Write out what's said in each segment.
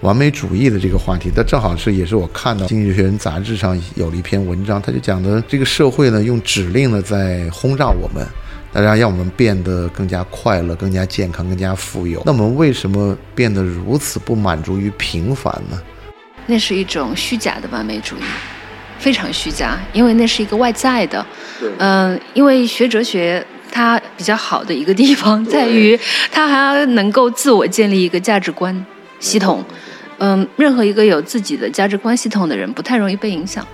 完美主义的这个话题，它正好是也是我看到《经济学人》杂志上有了一篇文章，他就讲的这个社会呢，用指令呢在轰炸我们，大家让我们变得更加快乐、更加健康、更加富有。那我们为什么变得如此不满足于平凡呢？那是一种虚假的完美主义，非常虚假，因为那是一个外在的。嗯，因为学哲学。它比较好的一个地方在于，它还能够自我建立一个价值观系统。嗯，任何一个有自己的价值观系统的人，不太容易被影响。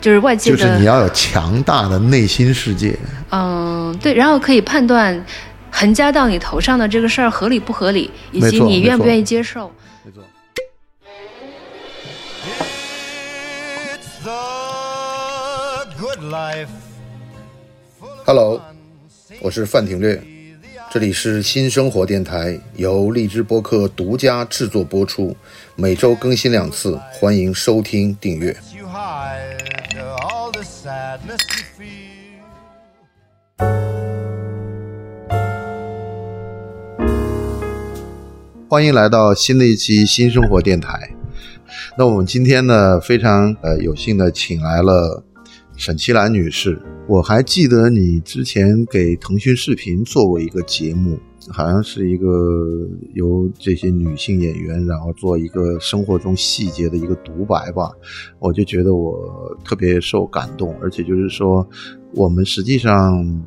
就是外界的，就是你要有强大的内心世界。嗯，对，然后可以判断横加到你头上的这个事儿合理不合理，以及你愿不愿意接受。没错。Hello。我是范廷略，这里是新生活电台，由荔枝播客独家制作播出，每周更新两次，欢迎收听订阅。欢迎来到新的一期新生活电台。那我们今天呢，非常呃有幸的请来了。沈其兰女士，我还记得你之前给腾讯视频做过一个节目，好像是一个由这些女性演员，然后做一个生活中细节的一个独白吧。我就觉得我特别受感动，而且就是说，我们实际上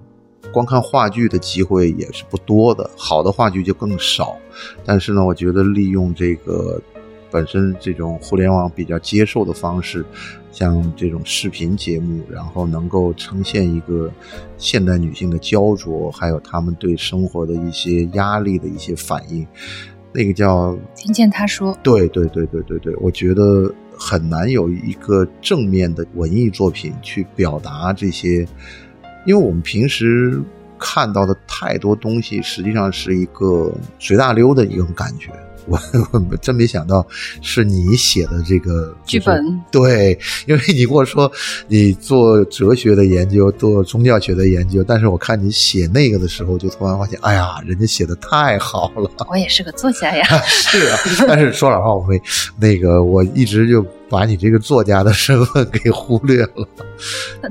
光看话剧的机会也是不多的，好的话剧就更少。但是呢，我觉得利用这个。本身这种互联网比较接受的方式，像这种视频节目，然后能够呈现一个现代女性的焦灼，还有她们对生活的一些压力的一些反应，那个叫听见她说，对对对对对对，我觉得很难有一个正面的文艺作品去表达这些，因为我们平时看到的太多东西，实际上是一个随大溜的一种感觉。我我真没想到是你写的这个剧本，对，因为你跟我说你做哲学的研究，做宗教学的研究，但是我看你写那个的时候，就突然发现，哎呀，人家写的太好了。我也是个作家呀，是啊，但是说老实话，我会那个我一直就把你这个作家的身份给忽略了。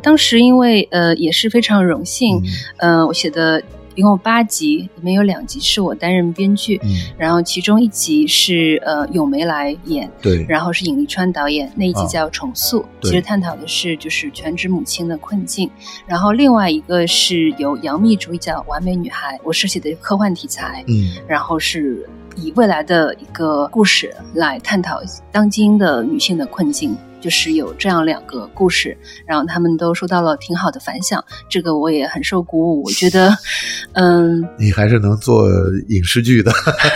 当时因为呃也是非常荣幸，嗯，我写的。一共八集，里面有两集是我担任编剧，然后其中一集是呃咏梅来演，对，然后是尹丽川导演，那一集叫《重塑》，其实探讨的是就是全职母亲的困境。然后另外一个是由杨幂主演《完美女孩》，我是写的科幻题材，嗯，然后是以未来的一个故事来探讨当今的女性的困境。就是有这样两个故事，然后他们都收到了挺好的反响，这个我也很受鼓舞。我觉得，嗯，你还是能做影视剧的。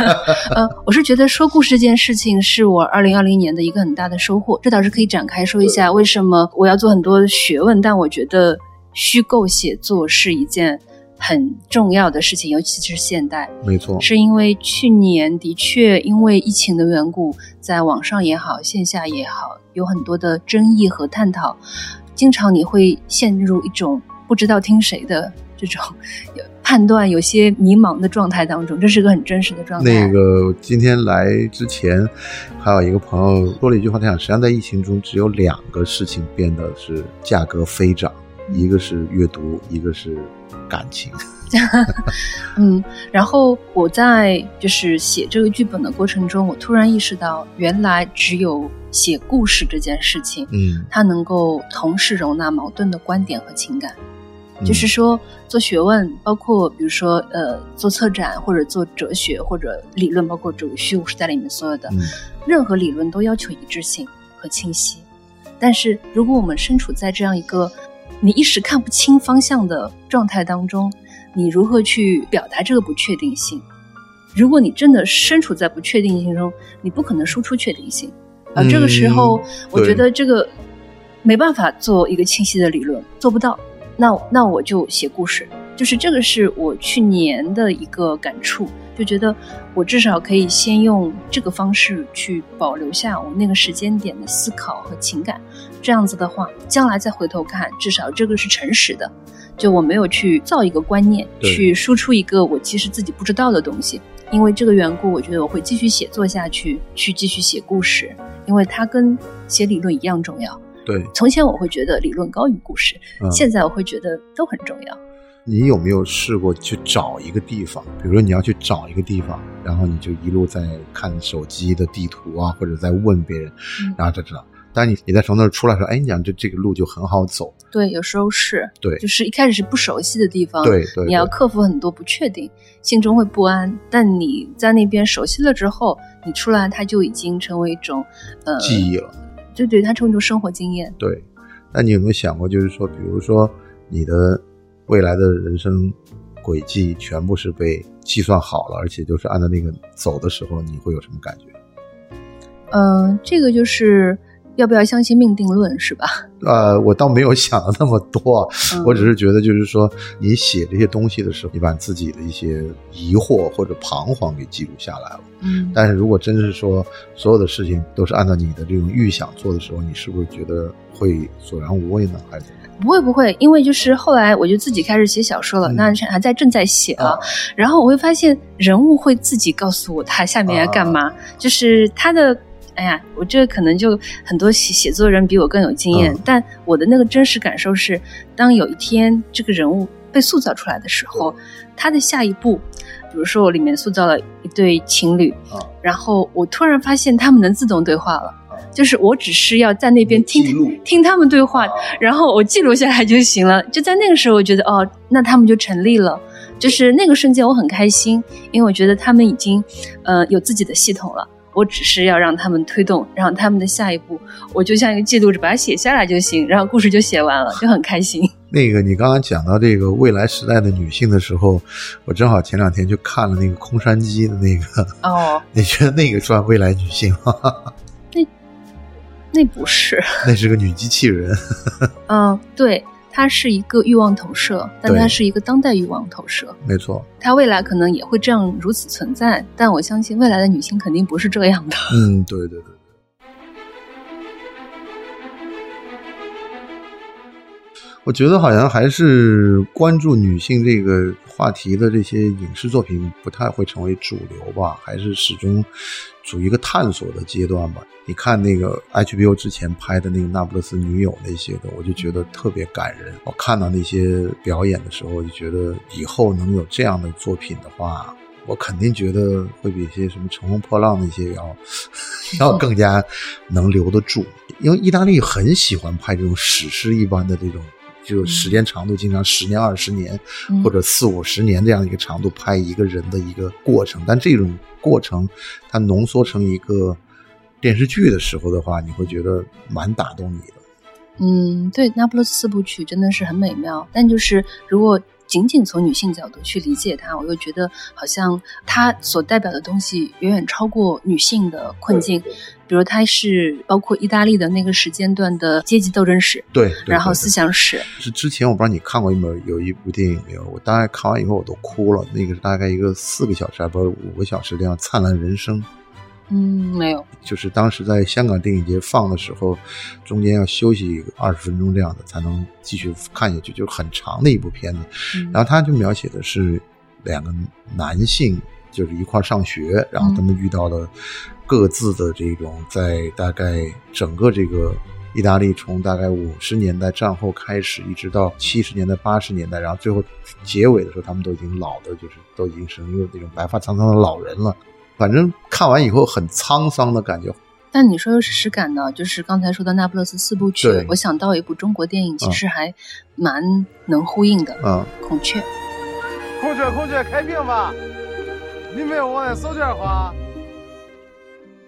嗯，我是觉得说故事这件事情是我二零二零年的一个很大的收获。这倒是可以展开说一下，为什么我要做很多学问，但我觉得虚构写作是一件。很重要的事情，尤其是现代，没错，是因为去年的确因为疫情的缘故，在网上也好，线下也好，有很多的争议和探讨，经常你会陷入一种不知道听谁的这种判断，有些迷茫的状态当中，这是个很真实的状态。那个今天来之前，还有一个朋友说了一句话，他想，实际上在疫情中，只有两个事情变得是价格飞涨，一个是阅读，一个是。感情，嗯，然后我在就是写这个剧本的过程中，我突然意识到，原来只有写故事这件事情，嗯，它能够同时容纳矛盾的观点和情感。就是说，做学问，包括比如说，呃，做策展或者做哲学或者理论，包括这个虚无时代里面所有的任何理论，都要求一致性和清晰。但是，如果我们身处在这样一个你一时看不清方向的状态当中，你如何去表达这个不确定性？如果你真的身处在不确定性中，你不可能输出确定性。而这个时候，我觉得这个没办法做一个清晰的理论，做不到。那那我就写故事，就是这个是我去年的一个感触，就觉得我至少可以先用这个方式去保留下我那个时间点的思考和情感，这样子的话，将来再回头看，至少这个是诚实的，就我没有去造一个观念，去输出一个我其实自己不知道的东西。因为这个缘故，我觉得我会继续写作下去，去继续写故事，因为它跟写理论一样重要。对，从前我会觉得理论高于故事，现在我会觉得都很重要。你有没有试过去找一个地方？比如说你要去找一个地方，然后你就一路在看手机的地图啊，或者在问别人，然后就知道。但你你在从那儿出来说，哎，你讲这这个路就很好走。对，有时候是。对，就是一开始是不熟悉的地方，对对，你要克服很多不确定，心中会不安。但你在那边熟悉了之后，你出来，它就已经成为一种呃记忆了。对对，它成为一种生活经验。对，那你有没有想过，就是说，比如说你的。未来的人生轨迹全部是被计算好了，而且就是按照那个走的时候，你会有什么感觉？嗯，这个就是要不要相信命定论，是吧？呃，我倒没有想的那么多，我只是觉得，就是说，你写这些东西的时候，你把自己的一些疑惑或者彷徨给记录下来了。嗯，但是如果真是说所有的事情都是按照你的这种预想做的时候，你是不是觉得会索然无味呢？还是？不会不会，因为就是后来我就自己开始写小说了，那还在正在写啊。然后我会发现人物会自己告诉我他下面要干嘛，就是他的，哎呀，我这可能就很多写写作人比我更有经验，但我的那个真实感受是，当有一天这个人物被塑造出来的时候，他的下一步，比如说我里面塑造了一对情侣，然后我突然发现他们能自动对话了。就是我只是要在那边听听他们对话，然后我记录下来就行了。就在那个时候，我觉得哦，那他们就成立了。就是那个瞬间，我很开心，因为我觉得他们已经呃有自己的系统了。我只是要让他们推动，然后他们的下一步，我就像一个记录者，把它写下来就行，然后故事就写完了，就很开心。那个你刚刚讲到这个未来时代的女性的时候，我正好前两天去看了那个空山鸡的那个哦，你觉得那个算未来女性吗？那不是，那是个女机器人。嗯，对，它是一个欲望投射，但它是一个当代欲望投射。没错，它未来可能也会这样如此存在，但我相信未来的女性肯定不是这样的。嗯，对对对。我觉得好像还是关注女性这个话题的这些影视作品不太会成为主流吧，还是始终处于一个探索的阶段吧。你看那个 HBO 之前拍的那个《那不勒斯女友》那些的，我就觉得特别感人。我看到那些表演的时候，我就觉得以后能有这样的作品的话，我肯定觉得会比一些什么《乘风破浪》那些要 要更加能留得住。因为意大利很喜欢拍这种史诗一般的这种。就时间长度，经常十年、二十年，或者四五十年这样一个长度拍一个人的一个过程。但这种过程，它浓缩成一个电视剧的时候的话，你会觉得蛮打动你的。嗯，对，《那不勒斯四部曲》真的是很美妙。但就是如果。仅仅从女性角度去理解它，我又觉得好像它所代表的东西远远超过女性的困境。比如，它是包括意大利的那个时间段的阶级斗争史，对，然后思想史。是之前我不知道你看过有没有一部电影没有？我大概看完以后我都哭了。那个是大概一个四个小时，还不是五个小时这样灿烂人生。嗯，没有，就是当时在香港电影节放的时候，中间要休息二十分钟这样的才能继续看下去，就是很长的一部片子。然后他就描写的是两个男性，就是一块上学，然后他们遇到了各自的这种在大概整个这个意大利从大概五十年代战后开始，一直到七十年代八十年代，然后最后结尾的时候，他们都已经老的，就是都已经是一个那种白发苍苍的老人了。反正看完以后很沧桑的感觉。但你说有史诗感呢，就是刚才说的《那不勒斯四部曲》，我想到一部中国电影，其实还蛮能呼应的。嗯，孔雀。孔雀，孔雀开屏吧！你没有往那手绢花。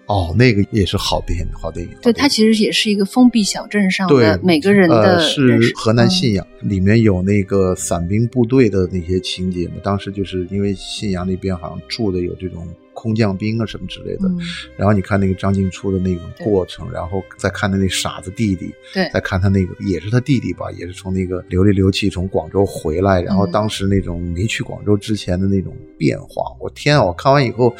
哦，那个也是好电影，好电影。对，它其实也是一个封闭小镇上的每个人的。是河南信阳，里面有那个伞兵部队的那些情节嘛。当时就是因为信阳那边好像住的有这种空降兵啊什么之类的。然后你看那个张静初的那种过程，然后再看他那傻子弟弟，对，再看他那个也是他弟弟吧，也是从那个流里流气从广州回来，然后当时那种没去广州之前的那种变化，我天啊！我看完以后。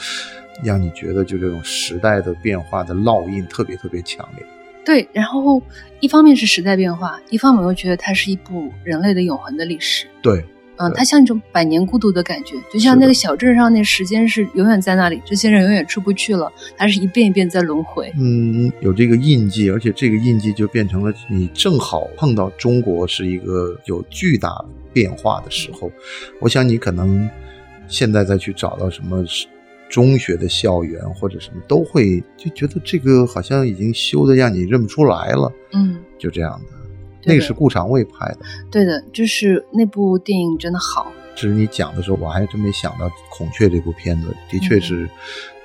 让你觉得就这种时代的变化的烙印特别特别强烈，对。然后一方面是时代变化，一方面我又觉得它是一部人类的永恒的历史。对，嗯，它像一种百年孤独的感觉，就像那个小镇上那时间是永远在那里，这些人永远出不去了，它是一遍一遍在轮回。嗯，有这个印记，而且这个印记就变成了你正好碰到中国是一个有巨大变化的时候。我想你可能现在再去找到什么。中学的校园或者什么都会就觉得这个好像已经修的让你认不出来了，嗯，就这样的。那个是顾长卫拍的，对的，就是那部电影真的好。只是你讲的时候，我还真没想到《孔雀》这部片子的确是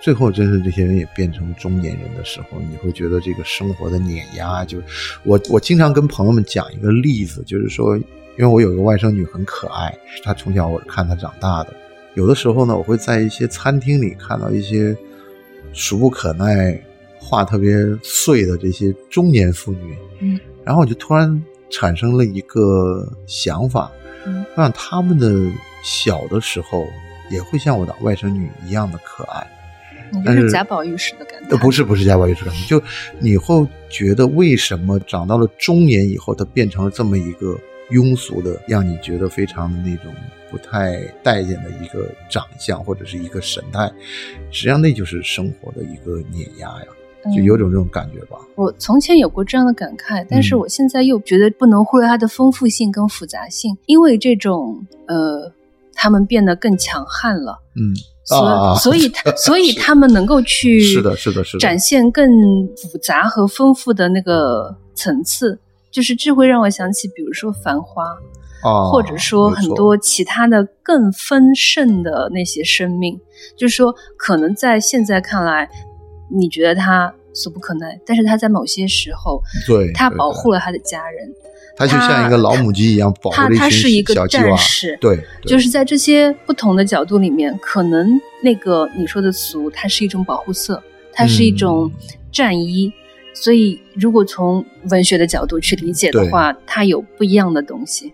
最后，真是这些人也变成中年人的时候，你会觉得这个生活的碾压。就我我经常跟朋友们讲一个例子，就是说，因为我有一个外甥女很可爱，她从小我是看她长大的。有的时候呢，我会在一些餐厅里看到一些俗不可耐、话特别碎的这些中年妇女，嗯，然后我就突然产生了一个想法，嗯，让他们的小的时候也会像我的外甥女一样的可爱。但是贾宝玉式的感觉？不是，不是贾宝玉式的感觉，就你会觉得为什么长到了中年以后，她变成了这么一个庸俗的，让你觉得非常的那种。不太待见的一个长相或者是一个神态，实际上那就是生活的一个碾压呀，就有种这种感觉吧。我从前有过这样的感慨，但是我现在又觉得不能忽略它的丰富性跟复杂性，因为这种呃，他们变得更强悍了，嗯，所所以他 所以他们能够去是的是的是的。展现更复杂和丰富的那个层次，就是这会让我想起，比如说《繁花》。或者说很多其他的更丰盛的那些生命，就是说，可能在现在看来，你觉得他俗不可耐，但是他在某些时候，对，他保护了他的家人，他就像一个老母鸡一样保护他他是一个战士，对，就是在这些不同的角度里面，可能那个你说的俗，它是一种保护色，它是一种战衣，所以如果从文学的角度去理解的话，它有不一样的东西。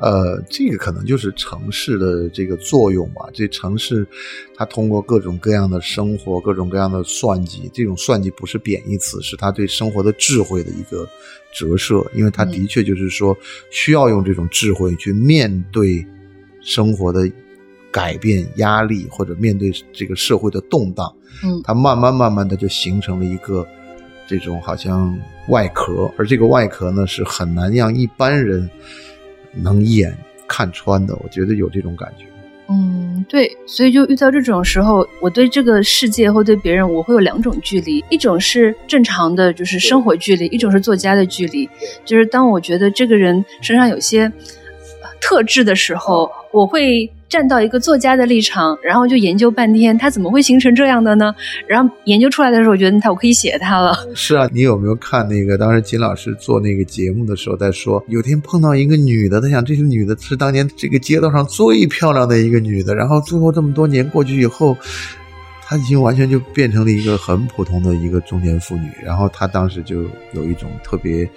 呃，这个可能就是城市的这个作用吧。这城市，它通过各种各样的生活，各种各样的算计，这种算计不是贬义词，是它对生活的智慧的一个折射。因为他的确就是说，需要用这种智慧去面对生活的改变、压力，或者面对这个社会的动荡。嗯，它慢慢慢慢的就形成了一个这种好像外壳，而这个外壳呢，是很难让一般人。能一眼看穿的，我觉得有这种感觉。嗯，对，所以就遇到这种时候，我对这个世界或对别人，我会有两种距离，一种是正常的，就是生活距离；一种是作家的距离。就是当我觉得这个人身上有些特质的时候，我会。站到一个作家的立场，然后就研究半天，他怎么会形成这样的呢？然后研究出来的时候，我觉得他我可以写他了。是啊，你有没有看那个当时金老师做那个节目的时候在说，有天碰到一个女的，他想这个女的是当年这个街道上最漂亮的一个女的，然后最后这么多年过去以后，她已经完全就变成了一个很普通的一个中年妇女，然后她当时就有一种特别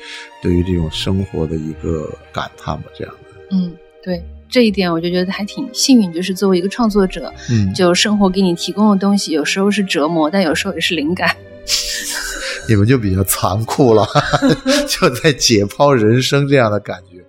对于这种生活的一个感叹吧，这样的。嗯，对。这一点我就觉得还挺幸运，就是作为一个创作者，嗯，就生活给你提供的东西，有时候是折磨，但有时候也是灵感。你们就比较残酷了，就在解剖人生这样的感觉。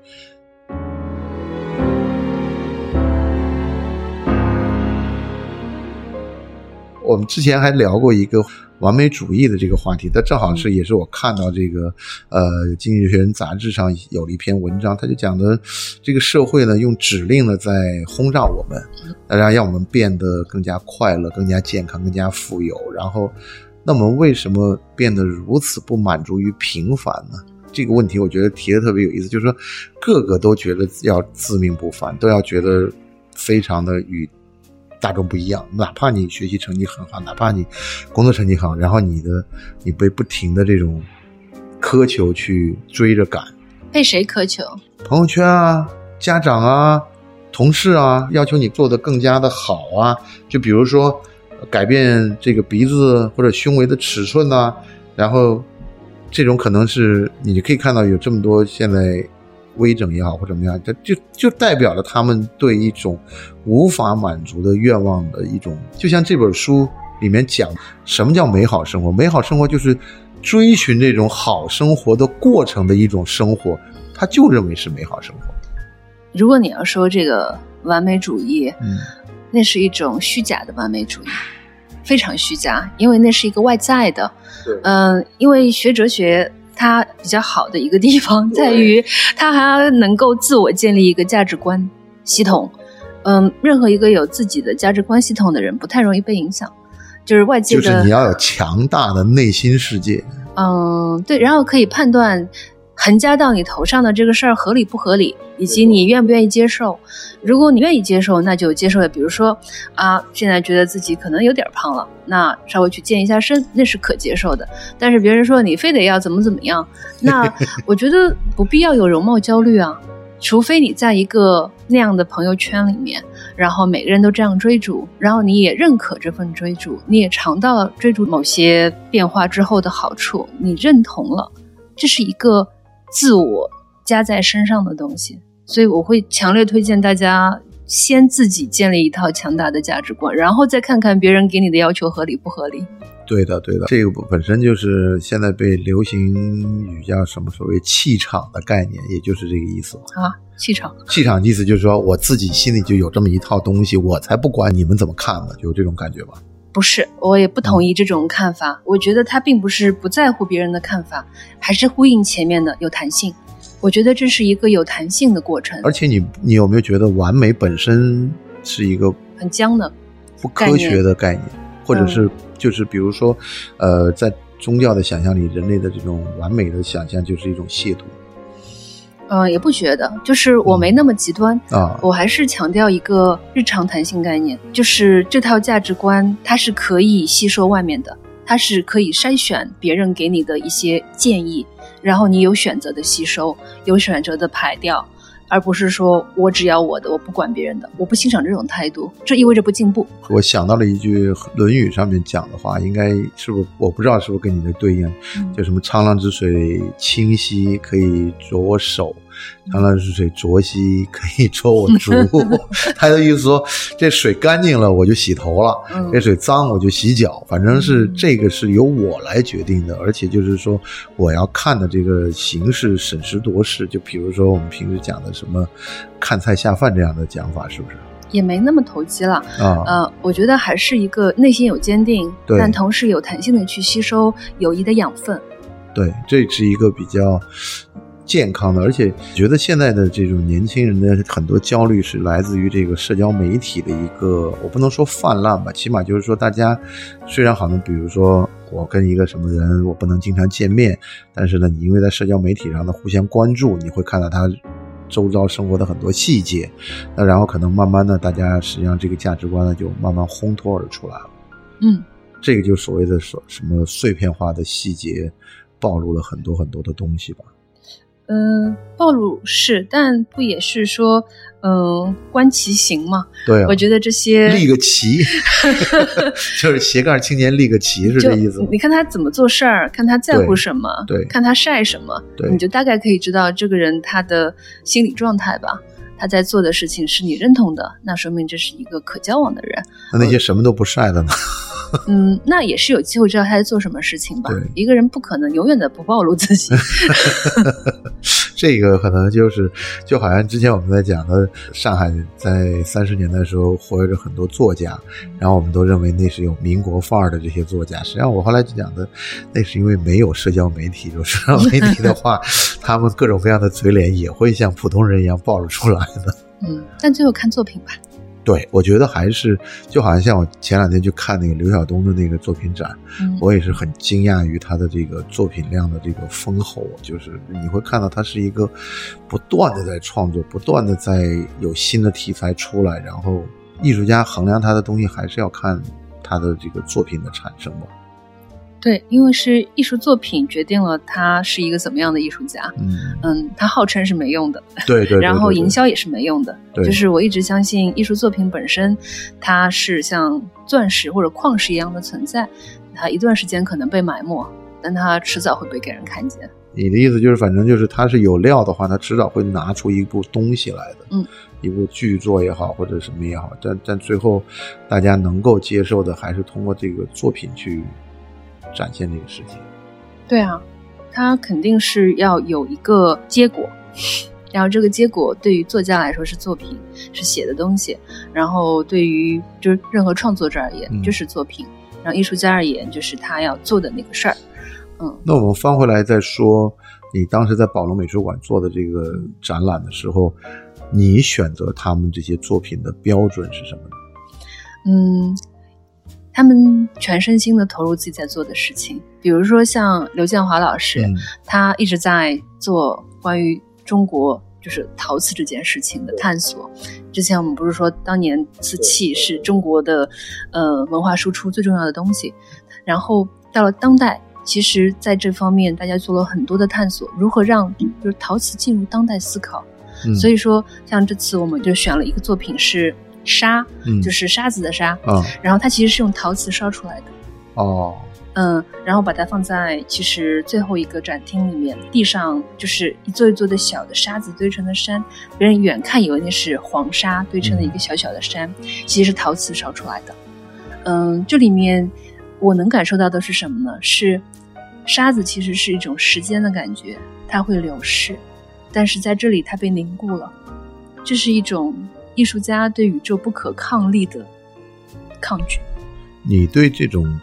我们之前还聊过一个。完美主义的这个话题，它正好是也是我看到这个呃《经济学人》杂志上有了一篇文章，他就讲的这个社会呢用指令呢在轰炸我们，大家让我们变得更加快乐、更加健康、更加富有。然后，那我们为什么变得如此不满足于平凡呢？这个问题我觉得提的特别有意思，就是说个个都觉得要自命不凡，都要觉得非常的与。大众不一样，哪怕你学习成绩很好，哪怕你工作成绩好，然后你的你被不停的这种苛求去追着赶，被谁苛求？朋友圈啊，家长啊，同事啊，要求你做的更加的好啊，就比如说改变这个鼻子或者胸围的尺寸呐，然后这种可能是你可以看到有这么多现在。微整也好或怎么样，这就就代表了他们对一种无法满足的愿望的一种，就像这本书里面讲，什么叫美好生活？美好生活就是追寻这种好生活的过程的一种生活，他就认为是美好生活。如果你要说这个完美主义，嗯，那是一种虚假的完美主义，非常虚假，因为那是一个外在的，嗯，因为学哲学。它比较好的一个地方在于，它还能够自我建立一个价值观系统。嗯，任何一个有自己的价值观系统的人，不太容易被影响。就是外界的，就是你要有强大的内心世界。嗯，对，然后可以判断。横加到你头上的这个事儿合理不合理，以及你愿不愿意接受？如果你愿意接受，那就接受了。比如说，啊，现在觉得自己可能有点胖了，那稍微去健一下身，那是可接受的。但是别人说你非得要怎么怎么样，那 我觉得不必要有容貌焦虑啊。除非你在一个那样的朋友圈里面，然后每个人都这样追逐，然后你也认可这份追逐，你也尝到了追逐某些变化之后的好处，你认同了，这是一个。自我加在身上的东西，所以我会强烈推荐大家先自己建立一套强大的价值观，然后再看看别人给你的要求合理不合理。对的，对的，这个本身就是现在被流行语叫什么所谓气场的概念，也就是这个意思啊。气场，气场意思就是说我自己心里就有这么一套东西，我才不管你们怎么看呢，就这种感觉吧。不是，我也不同意这种看法。我觉得他并不是不在乎别人的看法，还是呼应前面的有弹性。我觉得这是一个有弹性的过程。而且你，你有没有觉得完美本身是一个很僵的、不科学的概念，或者是就是比如说，呃，在宗教的想象里，人类的这种完美的想象就是一种亵渎。嗯，也不觉得，就是我没那么极端啊。我还是强调一个日常弹性概念，就是这套价值观它是可以吸收外面的，它是可以筛选别人给你的一些建议，然后你有选择的吸收，有选择的排掉。而不是说我只要我的，我不管别人的，我不欣赏这种态度，这意味着不进步。我想到了一句《论语》上面讲的话，应该是不是我不知道是不是跟你的对应，就什么沧浪之水清兮可以濯我手。沧浪之水浊兮，可以 濯我足。他的意思说，这水干净了我就洗头了，这水脏我就洗脚。反正是这个是由我来决定的，而且就是说，我要看的这个形式审时度势。就比如说我们平时讲的什么看菜下饭这样的讲法，是不是？也没那么投机了啊。呃，我觉得还是一个内心有坚定，但同时有弹性的去吸收友谊的养分。对，这是一个比较。健康的，而且觉得现在的这种年轻人的很多焦虑是来自于这个社交媒体的一个，我不能说泛滥吧，起码就是说大家虽然好像比如说我跟一个什么人我不能经常见面，但是呢，你因为在社交媒体上的互相关注，你会看到他周遭生活的很多细节，那然后可能慢慢的大家实际上这个价值观呢就慢慢烘托而出来了。嗯，这个就所谓的说什么碎片化的细节，暴露了很多很多的东西吧。嗯，暴露是，但不也是说，嗯，观其行嘛？对，我觉得这些立个旗，就是斜杠青年立个旗是这意思。你看他怎么做事儿，看他在乎什么，对，看他晒什么，你就大概可以知道这个人他的心理状态吧。他在做的事情是你认同的，那说明这是一个可交往的人。那那些什么都不晒的呢？嗯，那也是有机会知道他在做什么事情吧。一个人不可能永远的不暴露自己。这个可能就是，就好像之前我们在讲的，上海在三十年代的时候活跃着很多作家，然后我们都认为那是有民国范儿的这些作家。实际上我后来就讲的，那是因为没有社交媒体，有社交媒体的话，他们各种各样的嘴脸也会像普通人一样暴露出来的。嗯，但最后看作品吧。对，我觉得还是就好像像我前两天去看那个刘晓东的那个作品展，我也是很惊讶于他的这个作品量的这个丰厚。就是你会看到他是一个不断的在创作，不断的在有新的题材出来，然后艺术家衡量他的东西还是要看他的这个作品的产生吧。对，因为是艺术作品决定了他是一个怎么样的艺术家。嗯嗯，他号称是没用的，对 对，然后营销也是没用的。对，就是我一直相信艺术作品本身，它是像钻石或者矿石一样的存在，它一段时间可能被埋没，但它迟早会被给人看见。你的意思就是，反正就是它是有料的话，它迟早会拿出一部东西来的。嗯，一部剧作也好，或者什么也好，但但最后大家能够接受的，还是通过这个作品去。展现这个事情，对啊，他肯定是要有一个结果，然后这个结果对于作家来说是作品，是写的东西，然后对于就是任何创作者而言就是作品，然后艺术家而言就是他要做的那个事儿。嗯，那我们翻回来再说，你当时在宝龙美术馆做的这个展览的时候，你选择他们这些作品的标准是什么呢？嗯。他们全身心的投入自己在做的事情，比如说像刘建华老师，他一直在做关于中国就是陶瓷这件事情的探索。之前我们不是说当年瓷器是中国的呃文化输出最重要的东西，然后到了当代，其实在这方面大家做了很多的探索，如何让就是陶瓷进入当代思考。所以说，像这次我们就选了一个作品是。沙，就是沙子的沙，嗯，然后它其实是用陶瓷烧出来的，哦，嗯，然后把它放在其实最后一个展厅里面，地上就是一座一座的小的沙子堆成的山，别人远看以为那是黄沙堆成的一个小小的山，其实是陶瓷烧出来的，嗯，这里面我能感受到的是什么呢？是沙子其实是一种时间的感觉，它会流逝，但是在这里它被凝固了，这是一种。艺术家对宇宙不可抗力的抗拒。你对这种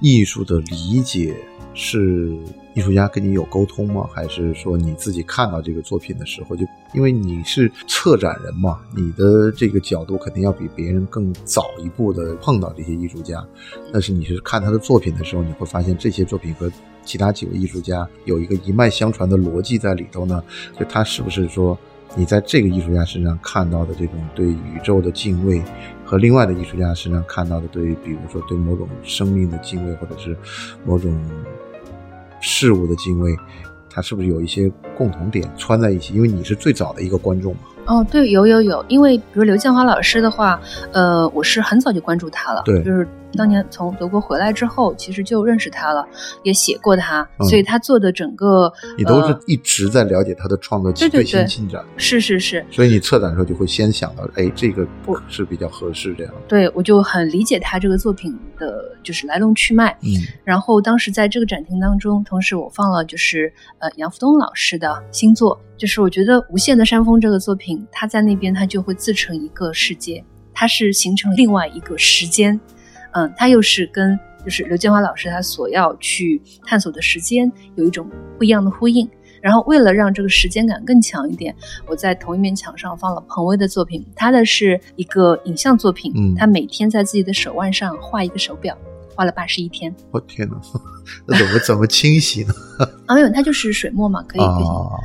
艺术的理解是艺术家跟你有沟通吗？还是说你自己看到这个作品的时候，就因为你是策展人嘛，你的这个角度肯定要比别人更早一步的碰到这些艺术家。但是你是看他的作品的时候，你会发现这些作品和其他几位艺术家有一个一脉相传的逻辑在里头呢？就他是不是说？你在这个艺术家身上看到的这种对宇宙的敬畏，和另外的艺术家身上看到的对，比如说对某种生命的敬畏，或者是某种事物的敬畏，它是不是有一些共同点穿在一起？因为你是最早的一个观众嘛。哦，对，有有有，因为比如刘建华老师的话，呃，我是很早就关注他了，对，就是。当年从德国回来之后，其实就认识他了，也写过他，所以他做的整个，你都是一直在了解他的创作最新进展。是是是。所以你策展的时候就会先想到，哎，这个不是比较合适这样。对，我就很理解他这个作品的就是来龙去脉。嗯。然后当时在这个展厅当中，同时我放了就是呃杨福东老师的新作，就是我觉得《无限的山峰》这个作品，他在那边他就会自成一个世界，它是形成另外一个时间。嗯，它又是跟就是刘建华老师他所要去探索的时间有一种不一样的呼应。然后为了让这个时间感更强一点，我在同一面墙上放了彭威的作品，他的是一个影像作品，他每天在自己的手腕上画一个手表。画了八十一天，我天哪，那怎么怎么清洗呢？啊，没有，它就是水墨嘛，可以，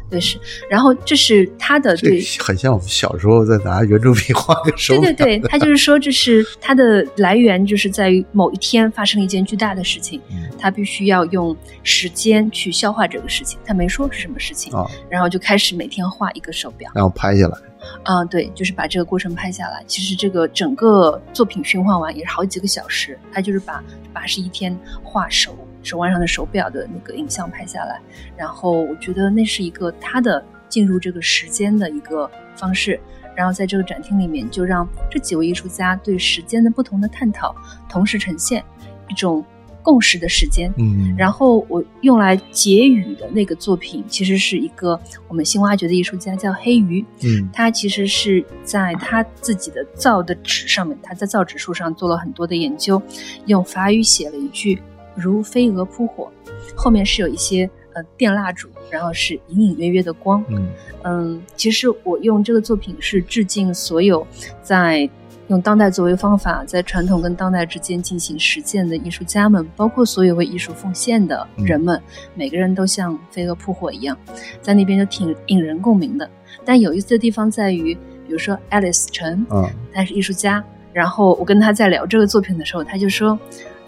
对是。然后这是他的，对，很像我们小时候在拿圆珠笔画个手。对对对，他就是说这是它的来源，就是在于某一天发生了一件巨大的事情，他必须要用时间去消化这个事情，他没说是什么事情，然后就开始每天画一个手表，然后拍下来。嗯，对，就是把这个过程拍下来。其实这个整个作品循环完也是好几个小时，他就是把八十一天画手手腕上的手表的那个影像拍下来。然后我觉得那是一个他的进入这个时间的一个方式。然后在这个展厅里面，就让这几位艺术家对时间的不同的探讨同时呈现一种。共识的时间，嗯，然后我用来结语的那个作品，其实是一个我们新挖掘的艺术家，叫黑鱼，嗯，他其实是在他自己的造的纸上面，他在造纸术上做了很多的研究，用法语写了一句“如飞蛾扑火”，后面是有一些呃电蜡烛，然后是隐隐约约的光，嗯嗯，其实我用这个作品是致敬所有在。用当代作为方法，在传统跟当代之间进行实践的艺术家们，包括所有为艺术奉献的人们，每个人都像飞蛾扑火一样，在那边就挺引人共鸣的。但有意思的地方在于，比如说 Alice 陈，嗯，他是艺术家，然后我跟他在聊这个作品的时候，他就说：“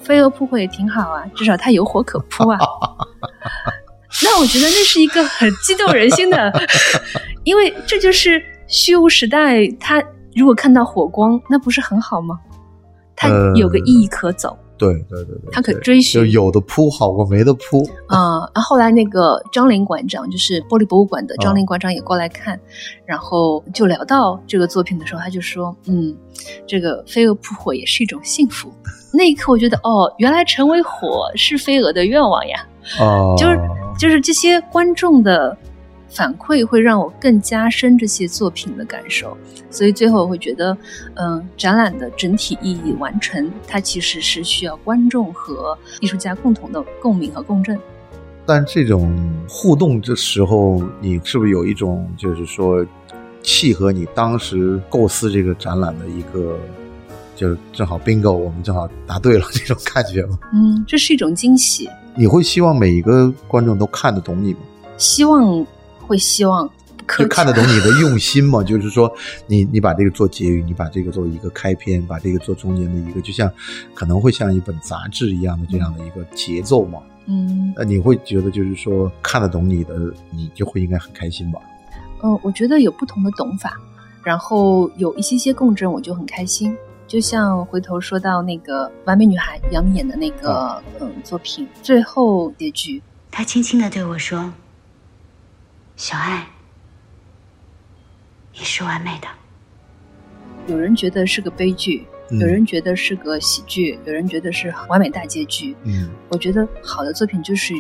飞蛾扑火也挺好啊，至少它有火可扑啊。”那我觉得那是一个很激动人心的，因为这就是虚无时代。他如果看到火光，那不是很好吗？他有个意义可走。对对对对，他可追寻，就有的铺好过没的铺啊。然后后来那个张林馆长，就是玻璃博物馆的张林馆长也过来看，然后就聊到这个作品的时候，他就说：“嗯，这个飞蛾扑火也是一种幸福。”那一刻，我觉得哦，原来成为火是飞蛾的愿望呀。哦，就是就是这些观众的。反馈会让我更加深这些作品的感受，所以最后我会觉得，嗯，展览的整体意义完成，它其实是需要观众和艺术家共同的共鸣和共振。但这种互动的时候，你是不是有一种就是说，契合你当时构思这个展览的一个，就正好 bingo，我们正好答对了这种感觉吗？嗯，这是一种惊喜。你会希望每一个观众都看得懂你吗？希望。会希望就看得懂你的用心嘛？就是说，你你把这个做结语，你把这个作为一个开篇，把这个做中间的一个，就像可能会像一本杂志一样的这样的一个节奏嘛。嗯，呃，你会觉得就是说看得懂你的，你就会应该很开心吧？嗯，我觉得有不同的懂法，然后有一些些共振，我就很开心。就像回头说到那个完美女孩杨幂演的那个嗯作品，最后结局，她轻轻的对我说。小爱，你是完美的。有人觉得是个悲剧，有人觉得是个喜剧，有人觉得是完美大结局。嗯，我觉得好的作品就是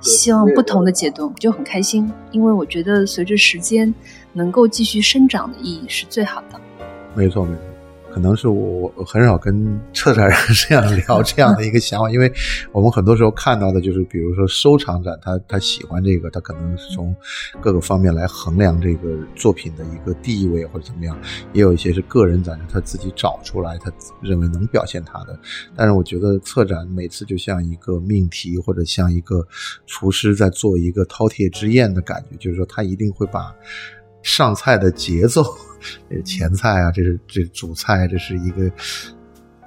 希望不同的解读，就很开心。因为我觉得随着时间能够继续生长的意义是最好的。没错，没错。可能是我我很少跟策展人 这样聊这样的一个想法，因为我们很多时候看到的就是，比如说收藏展，他他喜欢这个，他可能是从各个方面来衡量这个作品的一个地位或者怎么样，也有一些是个人展，他自己找出来，他认为能表现他的。但是我觉得策展每次就像一个命题，或者像一个厨师在做一个饕餮之宴的感觉，就是说他一定会把上菜的节奏。这是前菜啊，这是这主菜，这是一个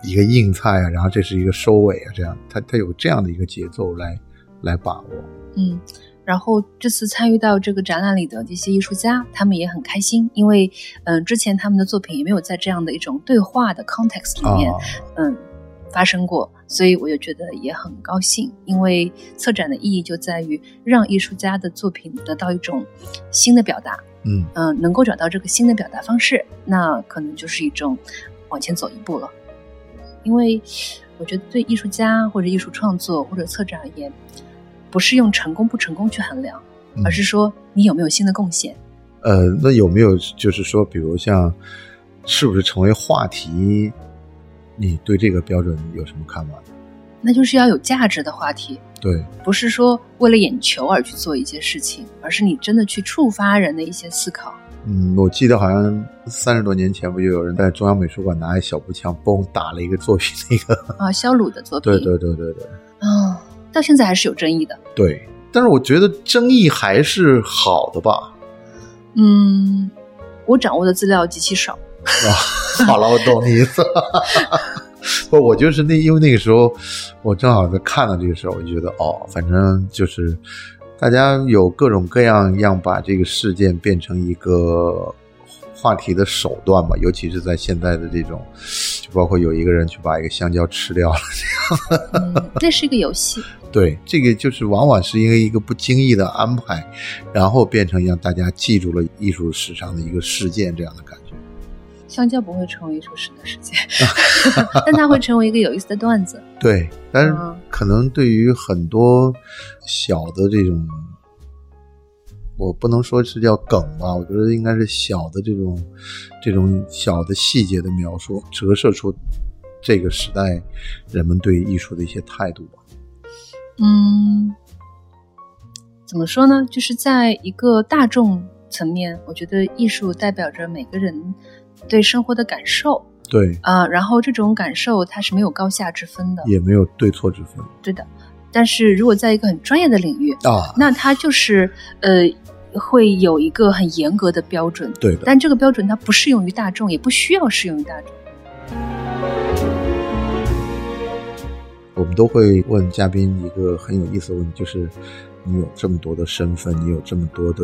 一个硬菜啊，然后这是一个收尾啊，这样，它它有这样的一个节奏来来把握。嗯，然后这次参与到这个展览里的这些艺术家，他们也很开心，因为嗯，之前他们的作品也没有在这样的一种对话的 context 里面嗯发生过，所以我就觉得也很高兴，因为策展的意义就在于让艺术家的作品得到一种新的表达。嗯嗯，能够找到这个新的表达方式，那可能就是一种往前走一步了。因为我觉得对艺术家或者艺术创作或者策展而言，不是用成功不成功去衡量，而是说你有没有新的贡献。呃，那有没有就是说，比如像是不是成为话题？你对这个标准有什么看法？那就是要有价值的话题。对，不是说为了眼球而去做一些事情，而是你真的去触发人的一些思考。嗯，我记得好像三十多年前不就有人在中央美术馆拿一小步枪，嘣打了一个作品，那个啊，肖鲁的作品。对对对对对。啊，到现在还是有争议的。对，但是我觉得争议还是好的吧。嗯，我掌握的资料极其少。啊，好了，我懂你意思。不，我就是那，因为那个时候我正好在看到这个时候，我就觉得哦，反正就是大家有各种各样样把这个事件变成一个话题的手段吧，尤其是在现在的这种，就包括有一个人去把一个香蕉吃掉了这样。嗯，那是一个游戏。对，这个就是往往是因为一个不经意的安排，然后变成让大家记住了艺术史上的一个事件这样的感觉。香蕉不会成为一首诗的世界，但它会成为一个有意思的段子。对，但是可能对于很多小的这种，我不能说是叫梗吧，我觉得应该是小的这种这种小的细节的描述，折射出这个时代人们对艺术的一些态度吧。嗯，怎么说呢？就是在一个大众层面，我觉得艺术代表着每个人。对生活的感受，对，啊，然后这种感受它是没有高下之分的，也没有对错之分，对的。但是如果在一个很专业的领域啊，那它就是呃，会有一个很严格的标准，对的。但这个标准它不适用于大众，也不需要适用于大众。我们都会问嘉宾一个很有意思的问题，就是你有这么多的身份，你有这么多的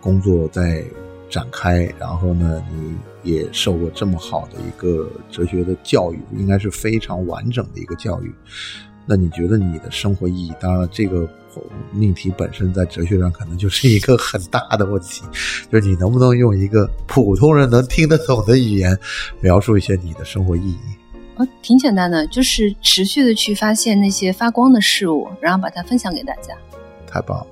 工作在。展开，然后呢，你也受过这么好的一个哲学的教育，应该是非常完整的一个教育。那你觉得你的生活意义？当然，这个命题本身在哲学上可能就是一个很大的问题，就是你能不能用一个普通人能听得懂的语言描述一些你的生活意义？哦，挺简单的，就是持续的去发现那些发光的事物，然后把它分享给大家。太棒了。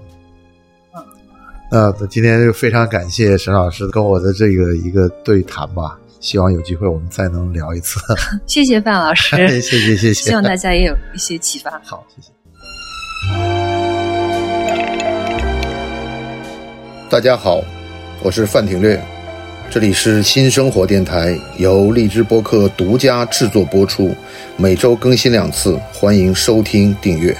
嗯，那今天就非常感谢沈老师跟我的这个一个对谈吧。希望有机会我们再能聊一次。谢谢范老师，谢谢谢谢。希望大家也有一些启发。好，谢谢。大家好，我是范廷略，这里是新生活电台，由荔枝播客独家制作播出，每周更新两次，欢迎收听订阅。